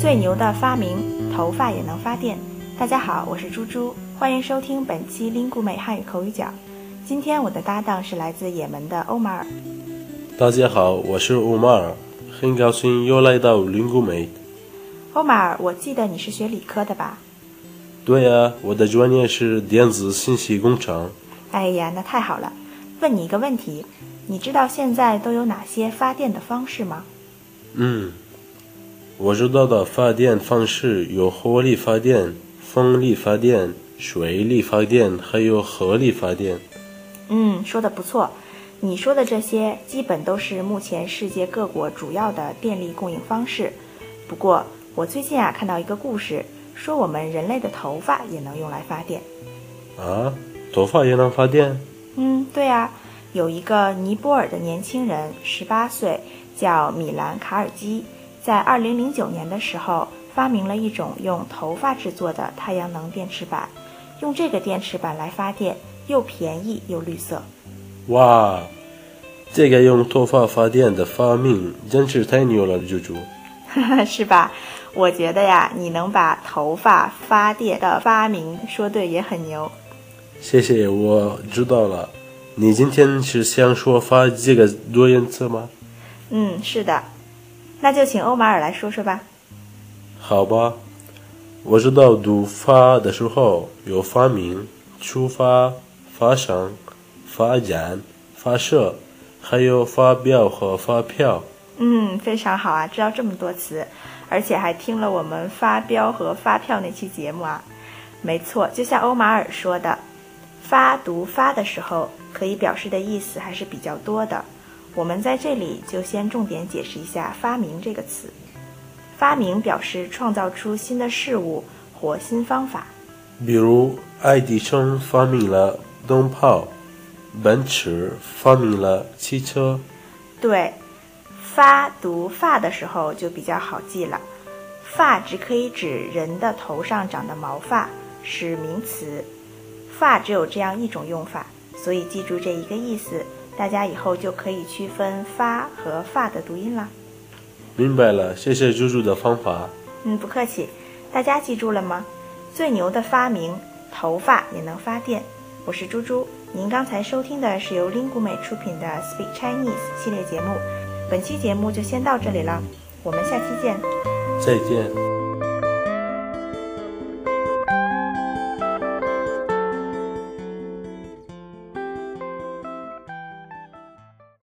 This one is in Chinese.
最牛的发明，头发也能发电。大家好，我是猪猪，欢迎收听本期 Lingu 美汉语口语角。今天我的搭档是来自也门的欧马尔。大家好，我是欧马尔，很高兴又来到 Lingu 美。欧马尔，我记得你是学理科的吧？对呀，我的专业是电子信息工程。哎呀，那太好了。问你一个问题，你知道现在都有哪些发电的方式吗？嗯，我知道的发电方式有火力发电、风力发电、水力发电，还有核力发电。嗯，说的不错。你说的这些基本都是目前世界各国主要的电力供应方式。不过，我最近啊看到一个故事，说我们人类的头发也能用来发电。啊，头发也能发电？嗯，对啊，有一个尼泊尔的年轻人，十八岁，叫米兰卡尔基，在二零零九年的时候发明了一种用头发制作的太阳能电池板，用这个电池板来发电，又便宜又绿色。哇，这个用头发发电的发明真是太牛了，猪猪。是吧？我觉得呀，你能把头发发电的发明说对也很牛。谢谢，我知道了。你今天是想说发这个多音字吗？嗯，是的。那就请欧马尔来说说吧。好吧，我知道读发的时候有发明、出发、发生、发展、发射，还有发表和发票。嗯，非常好啊，知道这么多词，而且还听了我们发标和发票那期节目啊。没错，就像欧马尔说的。发读发的时候，可以表示的意思还是比较多的。我们在这里就先重点解释一下“发明”这个词。发明表示创造出新的事物或新方法。比如，爱迪生发明了灯泡，奔驰发明了汽车。对，发读发的时候就比较好记了。发只可以指人的头上长的毛发，是名词。发只有这样一种用法，所以记住这一个意思，大家以后就可以区分发和发的读音了。明白了，谢谢猪猪的方法。嗯，不客气。大家记住了吗？最牛的发明，头发也能发电。我是猪猪，您刚才收听的是由 Lingu 美出品的 Speak Chinese 系列节目。本期节目就先到这里了，我们下期见。再见。